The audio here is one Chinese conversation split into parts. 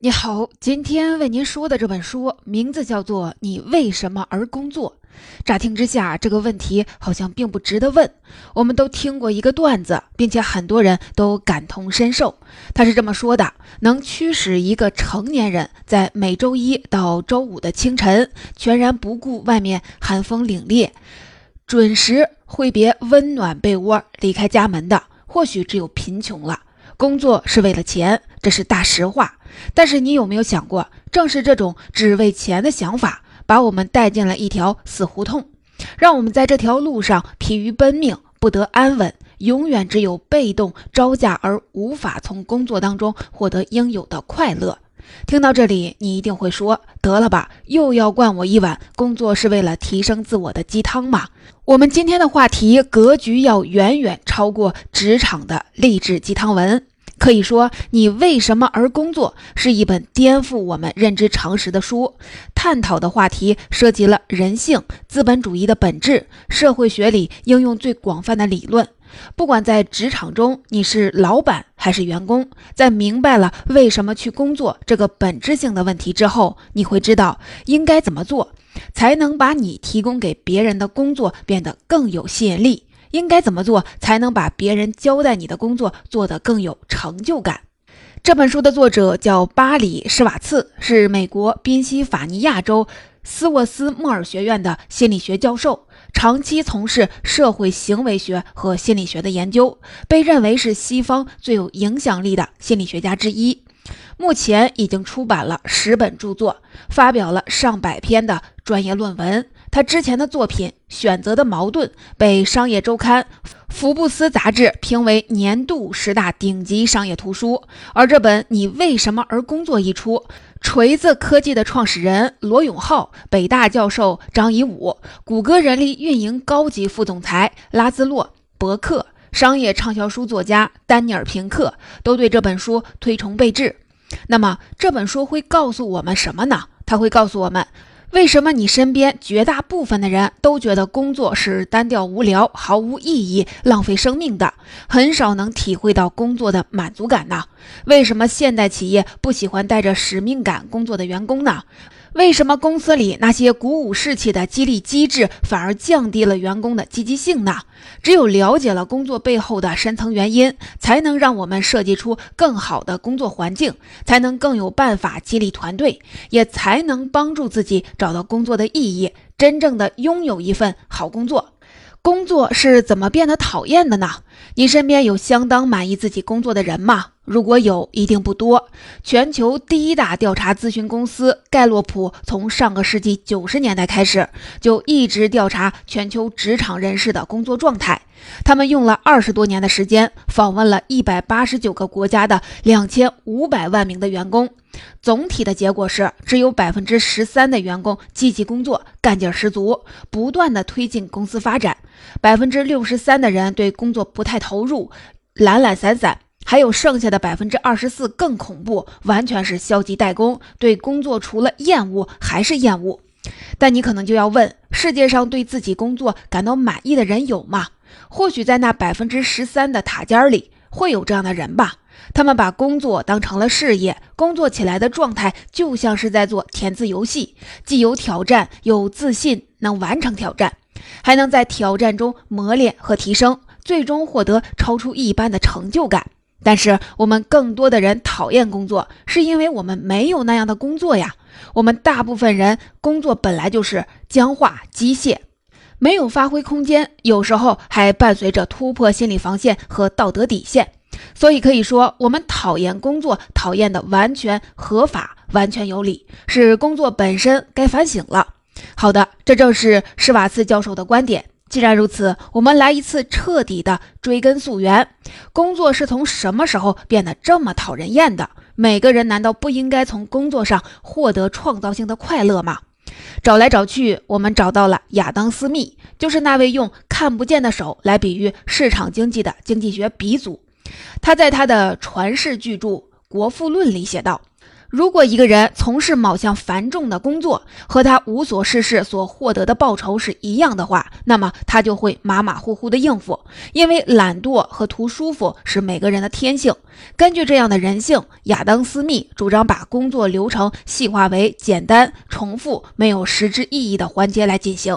你好，今天为您说的这本书名字叫做《你为什么而工作》。乍听之下，这个问题好像并不值得问。我们都听过一个段子，并且很多人都感同身受。他是这么说的：能驱使一个成年人在每周一到周五的清晨，全然不顾外面寒风凛冽，准时挥别温暖被窝，离开家门的，或许只有贫穷了。工作是为了钱，这是大实话。但是你有没有想过，正是这种只为钱的想法，把我们带进了一条死胡同，让我们在这条路上疲于奔命，不得安稳，永远只有被动招架，而无法从工作当中获得应有的快乐。听到这里，你一定会说：“得了吧，又要灌我一碗工作是为了提升自我的鸡汤吗？”我们今天的话题格局要远远超过职场的励志鸡汤文。可以说，你为什么而工作是一本颠覆我们认知常识的书。探讨的话题涉及了人性、资本主义的本质、社会学里应用最广泛的理论。不管在职场中你是老板还是员工，在明白了为什么去工作这个本质性的问题之后，你会知道应该怎么做，才能把你提供给别人的工作变得更有吸引力。应该怎么做才能把别人交代你的工作做得更有成就感？这本书的作者叫巴里·施瓦茨，是美国宾夕法尼亚州斯沃斯莫尔学院的心理学教授，长期从事社会行为学和心理学的研究，被认为是西方最有影响力的心理学家之一。目前已经出版了十本著作，发表了上百篇的专业论文。他之前的作品《选择的矛盾》被《商业周刊》、福布斯杂志评为年度十大顶级商业图书。而这本《你为什么而工作》一出，锤子科技的创始人罗永浩、北大教授张颐武、谷歌人力运营高级副总裁拉兹洛·伯克、商业畅销书作家丹尼尔·平克都对这本书推崇备至。那么，这本书会告诉我们什么呢？他会告诉我们。为什么你身边绝大部分的人都觉得工作是单调无聊、毫无意义、浪费生命的，很少能体会到工作的满足感呢？为什么现代企业不喜欢带着使命感工作的员工呢？为什么公司里那些鼓舞士气的激励机制反而降低了员工的积极性呢？只有了解了工作背后的深层原因，才能让我们设计出更好的工作环境，才能更有办法激励团队，也才能帮助自己找到工作的意义，真正的拥有一份好工作。工作是怎么变得讨厌的呢？你身边有相当满意自己工作的人吗？如果有，一定不多。全球第一大调查咨询公司盖洛普从上个世纪九十年代开始，就一直调查全球职场人士的工作状态。他们用了二十多年的时间，访问了一百八十九个国家的两千五百万名的员工。总体的结果是，只有百分之十三的员工积极工作，干劲十足，不断的推进公司发展；百分之六十三的人对工作不太投入，懒懒散散。还有剩下的百分之二十四更恐怖，完全是消极怠工，对工作除了厌恶还是厌恶。但你可能就要问：世界上对自己工作感到满意的人有吗？或许在那百分之十三的塔尖里会有这样的人吧。他们把工作当成了事业，工作起来的状态就像是在做填字游戏，既有挑战，有自信能完成挑战，还能在挑战中磨练和提升，最终获得超出一般的成就感。但是我们更多的人讨厌工作，是因为我们没有那样的工作呀。我们大部分人工作本来就是僵化、机械，没有发挥空间，有时候还伴随着突破心理防线和道德底线。所以可以说，我们讨厌工作，讨厌的完全合法、完全有理，是工作本身该反省了。好的，这正是施瓦茨教授的观点。既然如此，我们来一次彻底的追根溯源。工作是从什么时候变得这么讨人厌的？每个人难道不应该从工作上获得创造性的快乐吗？找来找去，我们找到了亚当·斯密，就是那位用看不见的手来比喻市场经济的经济学鼻祖。他在他的传世巨著《国富论》里写道：“如果一个人从事某项繁重的工作，和他无所事事所获得的报酬是一样的话，那么他就会马马虎虎的应付，因为懒惰和图舒服是每个人的天性。根据这样的人性，亚当·斯密主张把工作流程细化为简单、重复、没有实质意义的环节来进行。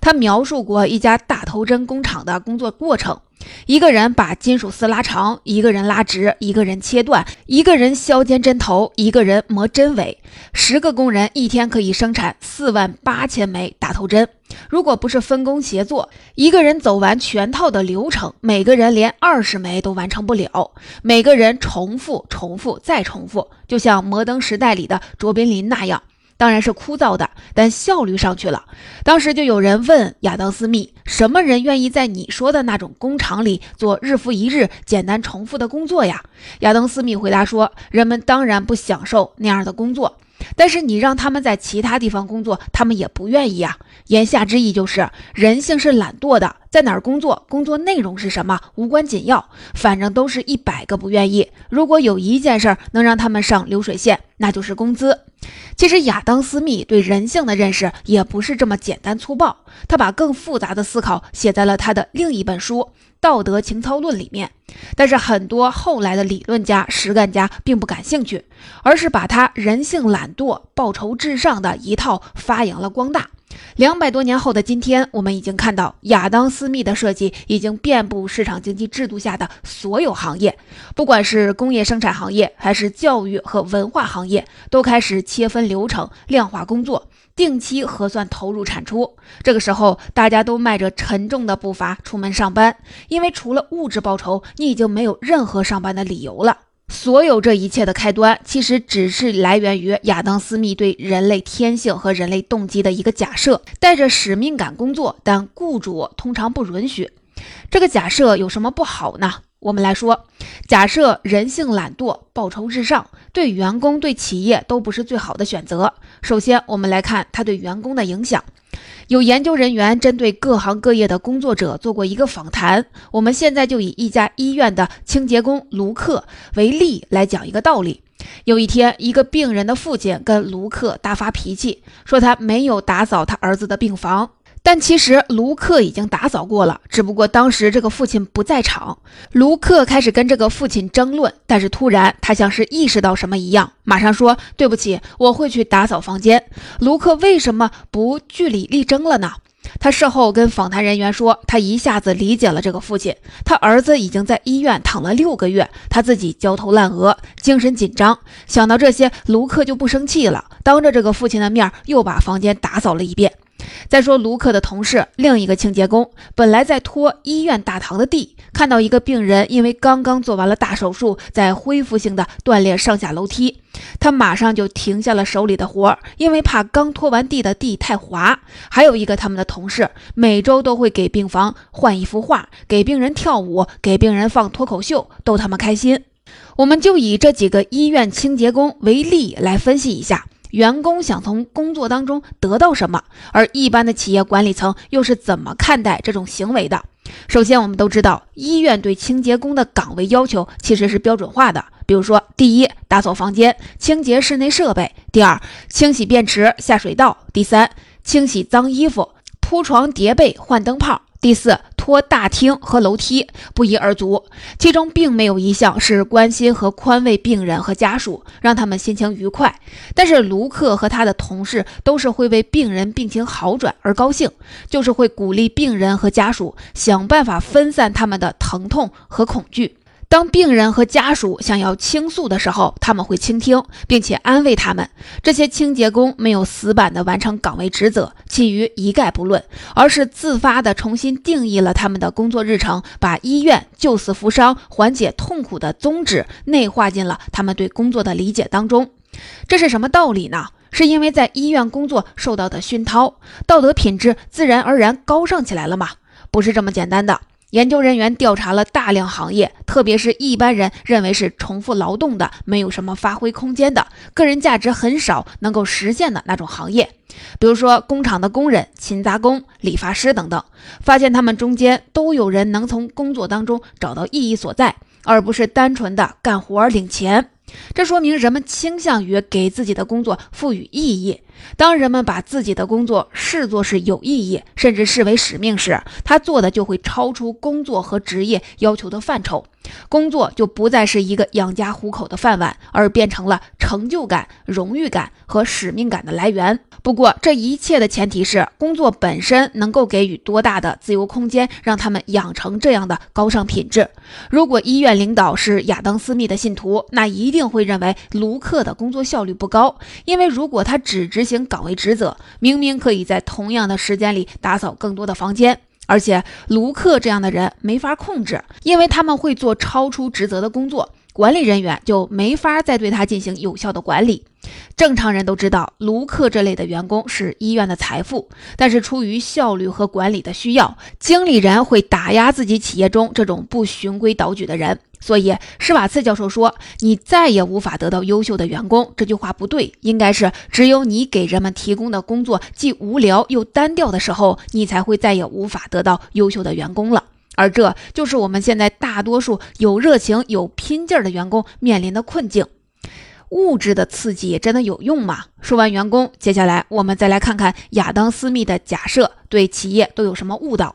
他描述过一家大头针工厂的工作过程。一个人把金属丝拉长，一个人拉直，一个人切断，一个人削尖针头，一个人磨针尾。十个工人一天可以生产四万八千枚大头针。如果不是分工协作，一个人走完全套的流程，每个人连二十枚都完成不了。每个人重复、重复再重复，就像摩登时代里的卓别林那样。当然是枯燥的，但效率上去了。当时就有人问亚当·斯密：“什么人愿意在你说的那种工厂里做日复一日、简单重复的工作呀？”亚当·斯密回答说：“人们当然不享受那样的工作。”但是你让他们在其他地方工作，他们也不愿意啊。言下之意就是，人性是懒惰的，在哪儿工作，工作内容是什么无关紧要，反正都是一百个不愿意。如果有一件事儿能让他们上流水线，那就是工资。其实亚当·斯密对人性的认识也不是这么简单粗暴，他把更复杂的思考写在了他的另一本书。道德情操论里面，但是很多后来的理论家、实干家并不感兴趣，而是把他人性懒惰、报酬至上的一套发扬了光大。两百多年后的今天，我们已经看到亚当·斯密的设计已经遍布市场经济制度下的所有行业，不管是工业生产行业还是教育和文化行业，都开始切分流程、量化工作。定期核算投入产出，这个时候大家都迈着沉重的步伐出门上班，因为除了物质报酬，你已经没有任何上班的理由了。所有这一切的开端，其实只是来源于亚当·斯密对人类天性和人类动机的一个假设：带着使命感工作，但雇主通常不允许。这个假设有什么不好呢？我们来说，假设人性懒惰、报酬至上，对员工、对企业都不是最好的选择。首先，我们来看它对员工的影响。有研究人员针对各行各业的工作者做过一个访谈。我们现在就以一家医院的清洁工卢克为例来讲一个道理。有一天，一个病人的父亲跟卢克大发脾气，说他没有打扫他儿子的病房。但其实卢克已经打扫过了，只不过当时这个父亲不在场。卢克开始跟这个父亲争论，但是突然他像是意识到什么一样，马上说：“对不起，我会去打扫房间。”卢克为什么不据理力争了呢？他事后跟访谈人员说，他一下子理解了这个父亲。他儿子已经在医院躺了六个月，他自己焦头烂额，精神紧张。想到这些，卢克就不生气了，当着这个父亲的面又把房间打扫了一遍。再说卢克的同事，另一个清洁工，本来在拖医院大堂的地，看到一个病人因为刚刚做完了大手术，在恢复性的锻炼上下楼梯，他马上就停下了手里的活儿，因为怕刚拖完地的地太滑。还有一个他们的同事，每周都会给病房换一幅画，给病人跳舞，给病人放脱口秀，逗他们开心。我们就以这几个医院清洁工为例来分析一下。员工想从工作当中得到什么，而一般的企业管理层又是怎么看待这种行为的？首先，我们都知道，医院对清洁工的岗位要求其实是标准化的，比如说，第一，打扫房间、清洁室内设备；第二，清洗便池、下水道；第三，清洗脏衣服、铺床叠被、换灯泡；第四。托大厅和楼梯不一而足，其中并没有一项是关心和宽慰病人和家属，让他们心情愉快。但是卢克和他的同事都是会为病人病情好转而高兴，就是会鼓励病人和家属想办法分散他们的疼痛和恐惧。当病人和家属想要倾诉的时候，他们会倾听并且安慰他们。这些清洁工没有死板地完成岗位职责，其余一概不论，而是自发地重新定义了他们的工作日程，把医院救死扶伤、缓解痛苦的宗旨内化进了他们对工作的理解当中。这是什么道理呢？是因为在医院工作受到的熏陶，道德品质自然而然高尚起来了吗？不是这么简单的。研究人员调查了大量行业，特别是一般人认为是重复劳动的、没有什么发挥空间的、个人价值很少能够实现的那种行业，比如说工厂的工人、勤杂工、理发师等等，发现他们中间都有人能从工作当中找到意义所在，而不是单纯的干活领钱。这说明人们倾向于给自己的工作赋予意义。当人们把自己的工作视作是有意义，甚至视为使命时，他做的就会超出工作和职业要求的范畴。工作就不再是一个养家糊口的饭碗，而变成了成就感、荣誉感和使命感的来源。不过，这一切的前提是工作本身能够给予多大的自由空间，让他们养成这样的高尚品质。如果医院领导是亚当·斯密的信徒，那一定会认为卢克的工作效率不高，因为如果他只执行岗位职责，明明可以在同样的时间里打扫更多的房间。而且卢克这样的人没法控制，因为他们会做超出职责的工作，管理人员就没法再对他进行有效的管理。正常人都知道，卢克这类的员工是医院的财富，但是出于效率和管理的需要，经理人会打压自己企业中这种不循规蹈矩的人。所以，施瓦茨教授说：“你再也无法得到优秀的员工。”这句话不对，应该是只有你给人们提供的工作既无聊又单调的时候，你才会再也无法得到优秀的员工了。而这就是我们现在大多数有热情、有拼劲儿的员工面临的困境。物质的刺激真的有用吗？说完员工，接下来我们再来看看亚当·斯密的假设对企业都有什么误导。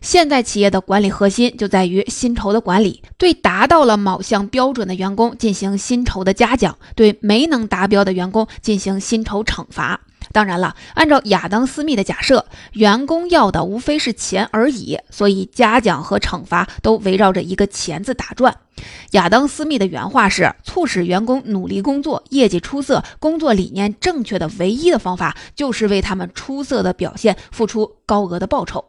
现在企业的管理核心就在于薪酬的管理，对达到了某项标准的员工进行薪酬的嘉奖，对没能达标的员工进行薪酬惩罚。当然了，按照亚当·斯密的假设，员工要的无非是钱而已，所以嘉奖和惩罚都围绕着一个“钱”字打转。亚当·斯密的原话是：“促使员工努力工作、业绩出色、工作理念正确的唯一的方法，就是为他们出色的表现付出高额的报酬。”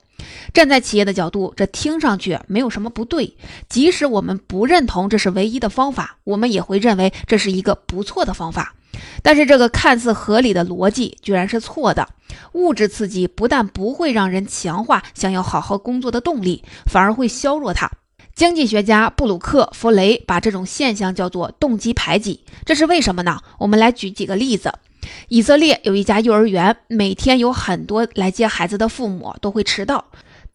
站在企业的角度，这听上去没有什么不对。即使我们不认同这是唯一的方法，我们也会认为这是一个不错的方法。但是，这个看似合理的逻辑居然是错的。物质刺激不但不会让人强化想要好好工作的动力，反而会削弱它。经济学家布鲁克·弗雷把这种现象叫做动机排挤。这是为什么呢？我们来举几个例子。以色列有一家幼儿园，每天有很多来接孩子的父母都会迟到，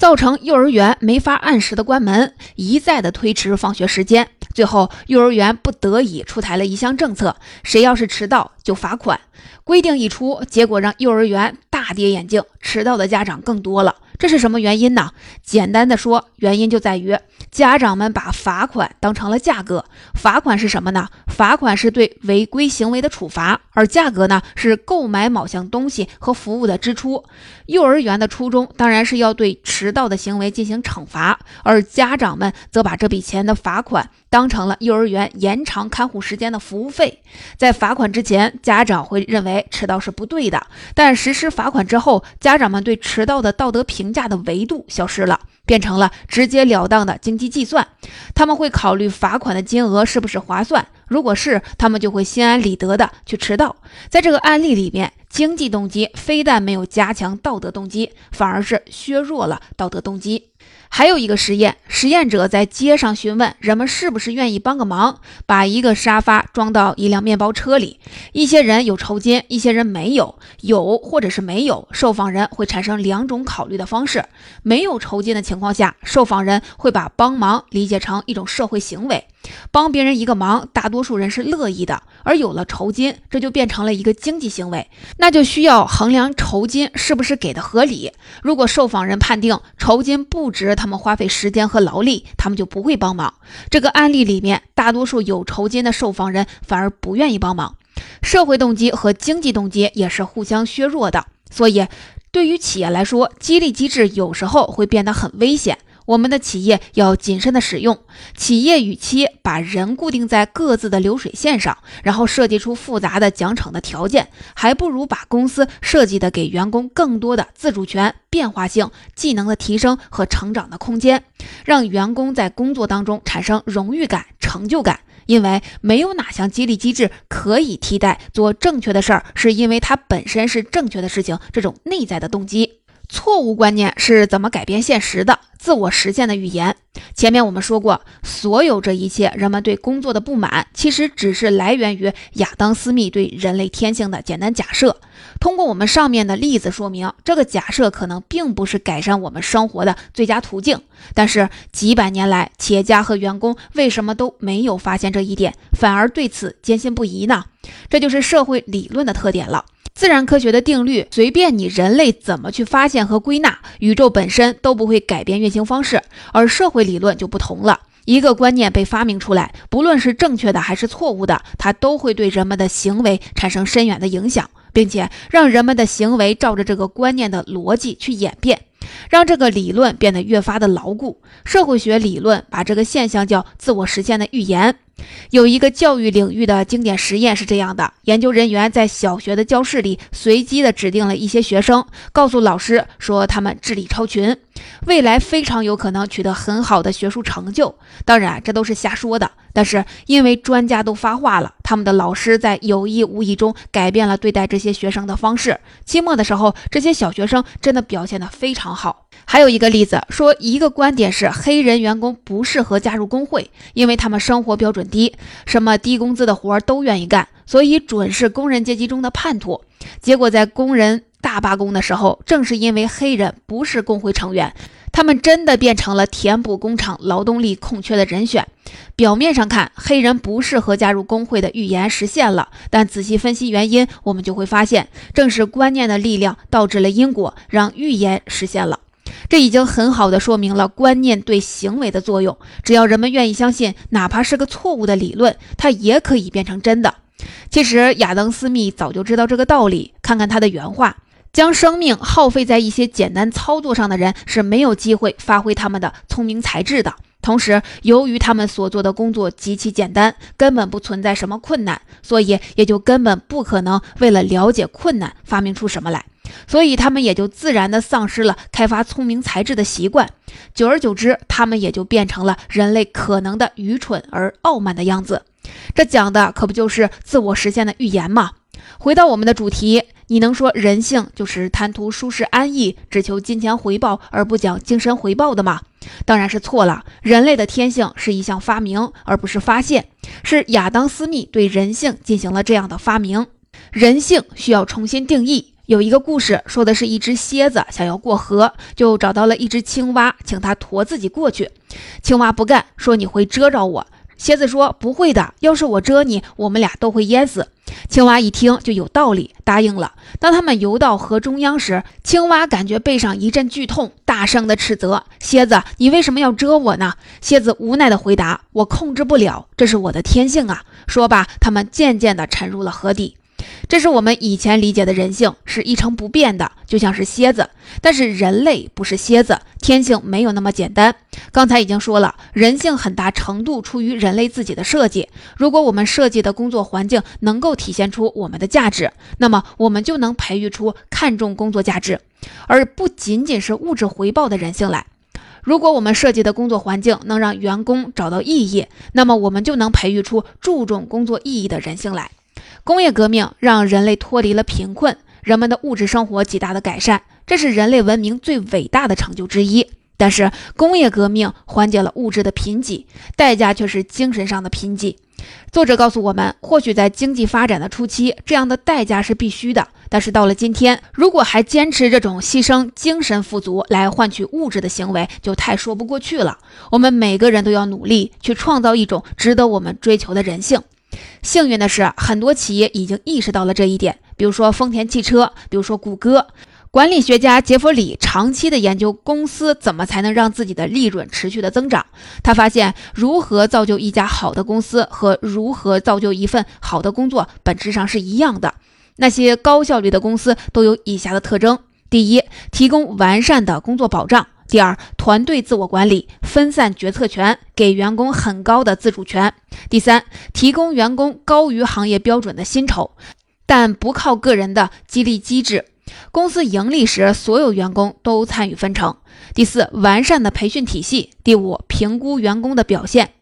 造成幼儿园没法按时的关门，一再的推迟放学时间。最后，幼儿园不得已出台了一项政策：谁要是迟到就罚款。规定一出，结果让幼儿园大跌眼镜，迟到的家长更多了。这是什么原因呢？简单的说，原因就在于家长们把罚款当成了价格。罚款是什么呢？罚款是对违规行为的处罚，而价格呢是购买某项东西和服务的支出。幼儿园的初衷当然是要对迟到的行为进行惩罚，而家长们则把这笔钱的罚款当成了幼儿园延长看护时间的服务费。在罚款之前，家长会认为迟到是不对的，但实施罚款之后，家长们对迟到的道德评。价的维度消失了，变成了直截了当的经济计算。他们会考虑罚款的金额是不是划算，如果是，他们就会心安理得的去迟到。在这个案例里面，经济动机非但没有加强道德动机，反而是削弱了道德动机。还有一个实验，实验者在街上询问人们是不是愿意帮个忙，把一个沙发装到一辆面包车里。一些人有酬金，一些人没有。有或者是没有，受访人会产生两种考虑的方式。没有酬金的情况下，受访人会把帮忙理解成一种社会行为。帮别人一个忙，大多数人是乐意的。而有了酬金，这就变成了一个经济行为，那就需要衡量酬金是不是给的合理。如果受访人判定酬金不值他们花费时间和劳力，他们就不会帮忙。这个案例里面，大多数有酬金的受访人反而不愿意帮忙。社会动机和经济动机也是互相削弱的，所以对于企业来说，激励机制有时候会变得很危险。我们的企业要谨慎的使用。企业与其把人固定在各自的流水线上，然后设计出复杂的奖惩的条件，还不如把公司设计的给员工更多的自主权、变化性、技能的提升和成长的空间，让员工在工作当中产生荣誉感、成就感。因为没有哪项激励机制可以替代做正确的事儿，是因为它本身是正确的事情这种内在的动机。错误观念是怎么改变现实的？自我实现的语言。前面我们说过，所有这一切，人们对工作的不满，其实只是来源于亚当·斯密对人类天性的简单假设。通过我们上面的例子说明，这个假设可能并不是改善我们生活的最佳途径。但是几百年来，企业家和员工为什么都没有发现这一点，反而对此坚信不疑呢？这就是社会理论的特点了。自然科学的定律，随便你人类怎么去发现和归纳，宇宙本身都不会改变运行方式。而社会理论就不同了，一个观念被发明出来，不论是正确的还是错误的，它都会对人们的行为产生深远的影响，并且让人们的行为照着这个观念的逻辑去演变，让这个理论变得越发的牢固。社会学理论把这个现象叫自我实现的预言。有一个教育领域的经典实验是这样的：研究人员在小学的教室里随机的指定了一些学生，告诉老师说他们智力超群，未来非常有可能取得很好的学术成就。当然，这都是瞎说的。但是因为专家都发话了，他们的老师在有意无意中改变了对待这些学生的方式。期末的时候，这些小学生真的表现得非常好。还有一个例子说，一个观点是黑人员工不适合加入工会，因为他们生活标准低，什么低工资的活儿都愿意干，所以准是工人阶级中的叛徒。结果在工人大罢工的时候，正是因为黑人不是工会成员。他们真的变成了填补工厂劳动力空缺的人选。表面上看，黑人不适合加入工会的预言实现了，但仔细分析原因，我们就会发现，正是观念的力量导致了因果，让预言实现了。这已经很好的说明了观念对行为的作用。只要人们愿意相信，哪怕是个错误的理论，它也可以变成真的。其实，亚当·斯密早就知道这个道理。看看他的原话。将生命耗费在一些简单操作上的人是没有机会发挥他们的聪明才智的。同时，由于他们所做的工作极其简单，根本不存在什么困难，所以也就根本不可能为了了解困难发明出什么来。所以，他们也就自然地丧失了开发聪明才智的习惯。久而久之，他们也就变成了人类可能的愚蠢而傲慢的样子。这讲的可不就是自我实现的预言吗？回到我们的主题。你能说人性就是贪图舒适安逸，只求金钱回报而不讲精神回报的吗？当然是错了。人类的天性是一项发明，而不是发现。是亚当·斯密对人性进行了这样的发明。人性需要重新定义。有一个故事说的是一只蝎子想要过河，就找到了一只青蛙，请它驮自己过去。青蛙不干，说你会蛰着我。蝎子说不会的，要是我蛰你，我们俩都会淹死。青蛙一听就有道理，答应了。当他们游到河中央时，青蛙感觉背上一阵剧痛，大声的斥责蝎子：“你为什么要蛰我呢？”蝎子无奈的回答：“我控制不了，这是我的天性啊。”说罢，他们渐渐的沉入了河底。这是我们以前理解的人性，是一成不变的，就像是蝎子。但是人类不是蝎子，天性没有那么简单。刚才已经说了，人性很大程度出于人类自己的设计。如果我们设计的工作环境能够体现出我们的价值，那么我们就能培育出看重工作价值，而不仅仅是物质回报的人性来。如果我们设计的工作环境能让员工找到意义，那么我们就能培育出注重工作意义的人性来。工业革命让人类脱离了贫困，人们的物质生活极大的改善，这是人类文明最伟大的成就之一。但是，工业革命缓解了物质的贫瘠，代价却是精神上的贫瘠。作者告诉我们，或许在经济发展的初期，这样的代价是必须的。但是到了今天，如果还坚持这种牺牲精神富足来换取物质的行为，就太说不过去了。我们每个人都要努力去创造一种值得我们追求的人性。幸运的是，很多企业已经意识到了这一点，比如说丰田汽车，比如说谷歌。管理学家杰弗里长期的研究公司怎么才能让自己的利润持续的增长。他发现，如何造就一家好的公司和如何造就一份好的工作本质上是一样的。那些高效率的公司都有以下的特征：第一，提供完善的工作保障。第二，团队自我管理，分散决策权，给员工很高的自主权。第三，提供员工高于行业标准的薪酬，但不靠个人的激励机制。公司盈利时，所有员工都参与分成。第四，完善的培训体系。第五，评估员工的表现，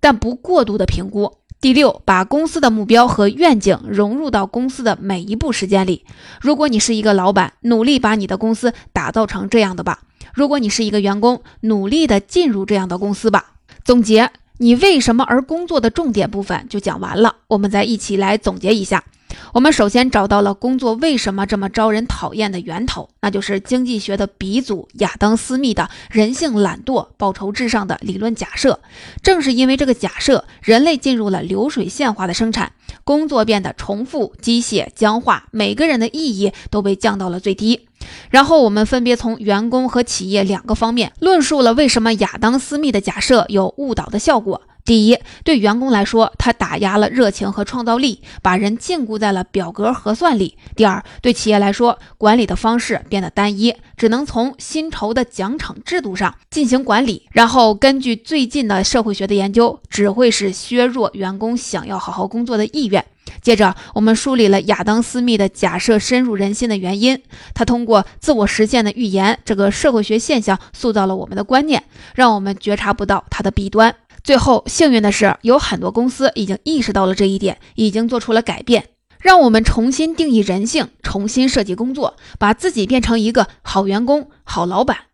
但不过度的评估。第六，把公司的目标和愿景融入到公司的每一步时间里。如果你是一个老板，努力把你的公司打造成这样的吧；如果你是一个员工，努力的进入这样的公司吧。总结，你为什么而工作的重点部分就讲完了。我们再一起来总结一下。我们首先找到了工作为什么这么招人讨厌的源头，那就是经济学的鼻祖亚当·斯密的人性懒惰、报酬至上的理论假设。正是因为这个假设，人类进入了流水线化的生产，工作变得重复、机械、僵化，每个人的意义都被降到了最低。然后我们分别从员工和企业两个方面论述了为什么亚当·斯密的假设有误导的效果。第一，对员工来说，他打压了热情和创造力，把人禁锢在了表格核算里。第二，对企业来说，管理的方式变得单一，只能从薪酬的奖惩制度上进行管理。然后，根据最近的社会学的研究，只会是削弱员工想要好好工作的意愿。接着，我们梳理了亚当·斯密的假设深入人心的原因。他通过自我实现的预言这个社会学现象，塑造了我们的观念，让我们觉察不到它的弊端。最后，幸运的是，有很多公司已经意识到了这一点，已经做出了改变，让我们重新定义人性，重新设计工作，把自己变成一个好员工、好老板。